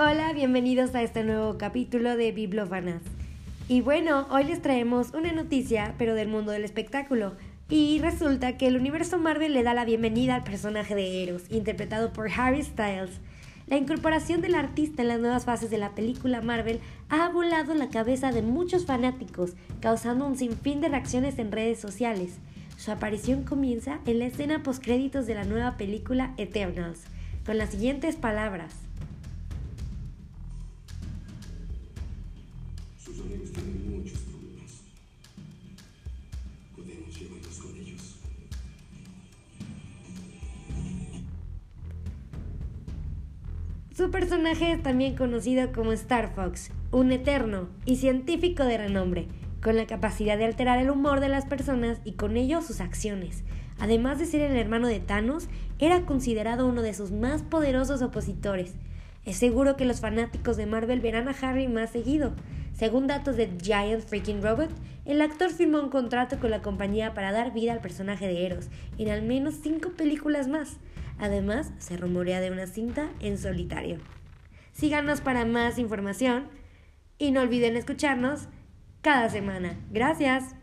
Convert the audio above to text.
Hola, bienvenidos a este nuevo capítulo de Biblofanas. Y bueno, hoy les traemos una noticia, pero del mundo del espectáculo. Y resulta que el universo Marvel le da la bienvenida al personaje de Eros, interpretado por Harry Styles. La incorporación del artista en las nuevas fases de la película Marvel ha volado la cabeza de muchos fanáticos, causando un sinfín de reacciones en redes sociales. Su aparición comienza en la escena postcréditos de la nueva película Eternals, con las siguientes palabras. Su personaje es también conocido como Star Fox, un eterno y científico de renombre, con la capacidad de alterar el humor de las personas y con ello sus acciones. Además de ser el hermano de Thanos, era considerado uno de sus más poderosos opositores. Es seguro que los fanáticos de Marvel verán a Harry más seguido. Según datos de Giant Freaking Robot, el actor firmó un contrato con la compañía para dar vida al personaje de Eros en al menos cinco películas más. Además, se rumorea de una cinta en solitario. Síganos para más información y no olviden escucharnos cada semana. Gracias.